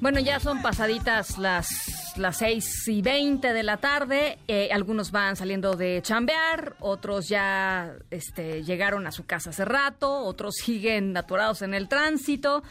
Bueno, ya son pasaditas las, las 6 y 20 de la tarde. Eh, algunos van saliendo de chambear, otros ya este, llegaron a su casa hace rato, otros siguen atorados en el tránsito.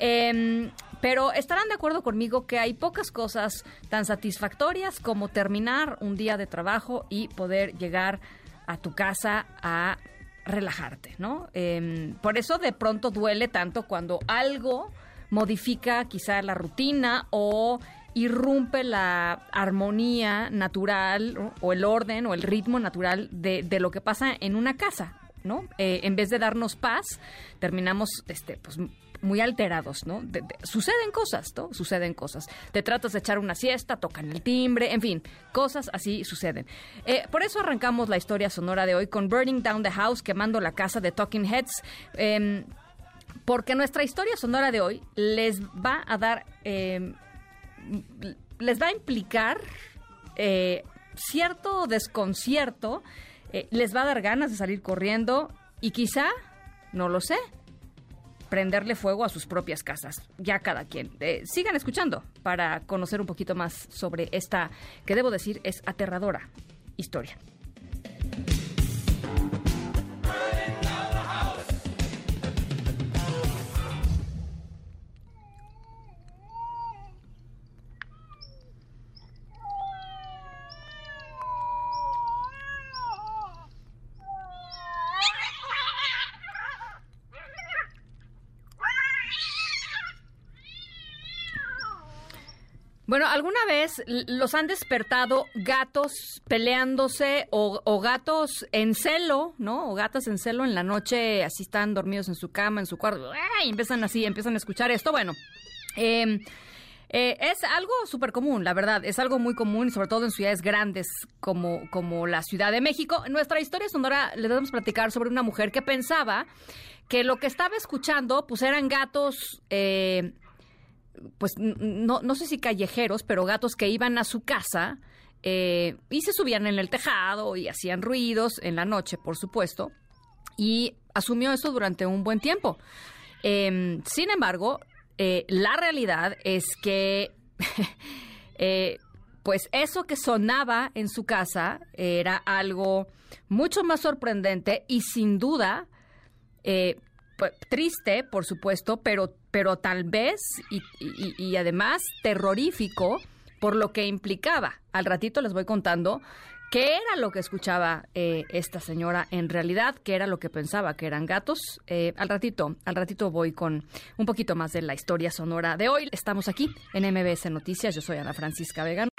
Em, pero estarán de acuerdo conmigo que hay pocas cosas tan satisfactorias como terminar un día de trabajo y poder llegar a tu casa a relajarte, ¿no? Em, por eso de pronto duele tanto cuando algo modifica quizá la rutina o irrumpe la armonía natural o el orden o el ritmo natural de, de lo que pasa en una casa, ¿no? Eh, en vez de darnos paz, terminamos este, pues, muy alterados, ¿no? suceden cosas, ¿no? Suceden cosas. Te tratas de echar una siesta, tocan el timbre, en fin, cosas así suceden. Eh, por eso arrancamos la historia sonora de hoy con Burning Down the House, quemando la casa de Talking Heads. Eh, porque nuestra historia sonora de hoy les va a dar, eh, les va a implicar eh, cierto desconcierto, eh, les va a dar ganas de salir corriendo y quizá, no lo sé, prenderle fuego a sus propias casas, ya cada quien. sigan escuchando para conocer un poquito más sobre esta, que debo decir es aterradora historia. Bueno, ¿alguna vez los han despertado gatos peleándose o, gatos en celo, ¿no? O gatas en celo en la noche, así están dormidos en su cama, en su cuarto, y empiezan así, empiezan a escuchar esto. Bueno, em, eh, es algo súper común, la verdad, es algo muy común, sobre todo en ciudades grandes como, como la Ciudad de México. Nuestra historia sonora le debemos platicar sobre una mujer que pensaba que lo que estaba escuchando, pues eran gatos... Eh, pues no, no sé si callejeros, pero gatos que iban a su casa eh, y se subían en el tejado y hacían ruidos en la noche, por supuesto, y asumió eso durante un buen tiempo. Em, sin embargo, eh, la realidad es que, eh, pues eso que sonaba en su casa era algo mucho más sorprendente y sin duda triste, por supuesto, pero, pero tal vez y, además terrorífico por lo que implicaba. Al ratito les voy contando qué era lo que escuchaba eh, esta señora en realidad, qué era lo que pensaba que eran gatos. Eh, al ratito, al ratito voy con un poquito más de la historia sonora de hoy. Estamos aquí en MBS Noticias. Yo soy Ana Francisca Vega.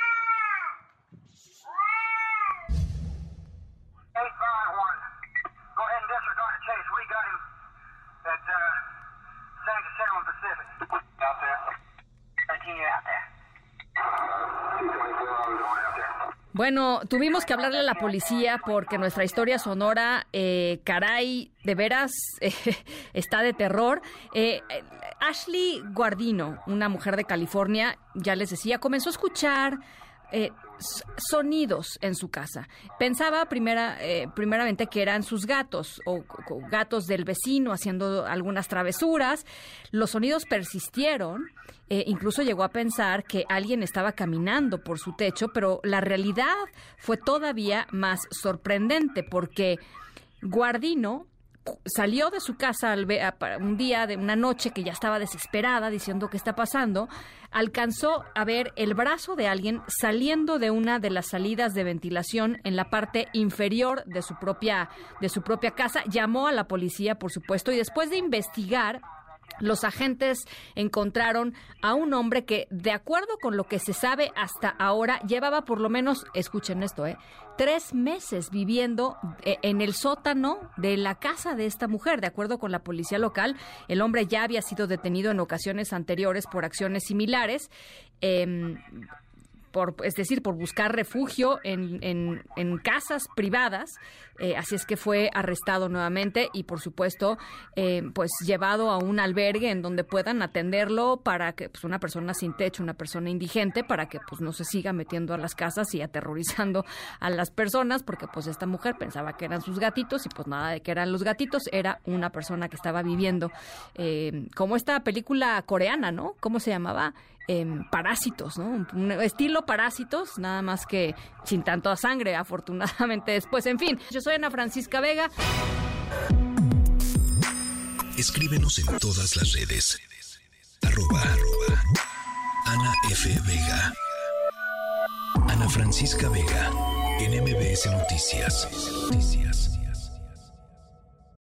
Bueno, tuvimos que hablarle a la policía porque nuestra historia sonora, eh, caray, de veras está de terror. Eh, Ashley Guardino, una mujer de California, ya les decía, comenzó a escuchar eh, sonidos en su casa. Pensaba primera, eh, primeramente que eran sus gatos o, gatos del vecino haciendo algunas travesuras. Los sonidos persistieron. Eh, incluso llegó a pensar que alguien estaba caminando por su techo, pero la realidad fue todavía más sorprendente porque Guardino salió de su casa un día de una noche que ya estaba desesperada diciendo qué está pasando, alcanzó a ver el brazo de alguien saliendo de una de las salidas de ventilación en la parte inferior de su propia de su propia casa, llamó a la policía, por supuesto, y después de investigar los agentes encontraron a un hombre que, de acuerdo con lo que se sabe hasta ahora, llevaba por lo menos, escuchen esto, ¿eh? tres meses viviendo eh, en el sótano de la casa de esta mujer. De acuerdo con la policía local, el hombre ya había sido detenido en ocasiones anteriores por acciones similares. Eh, por, es decir, por buscar refugio en, en, casas privadas. Eh, así es que fue arrestado nuevamente y, por supuesto, eh, pues llevado a un albergue en donde puedan atenderlo para que pues, una persona sin techo, una persona indigente, para que pues no se siga metiendo a las casas y aterrorizando a las personas, porque pues esta mujer pensaba que eran sus gatitos y pues nada de que eran los gatitos, era una persona que estaba viviendo eh, como esta película coreana, ¿no? ¿Cómo se llamaba? Parásitos, ¿no? Un estilo parásitos, nada más que sin tanto sangre, afortunadamente después. En fin, yo soy Ana Francisca Vega. Escríbenos en todas las redes. Arroba, Ana F. Vega. Ana Francisca Vega. En MBS Noticias. Noticias.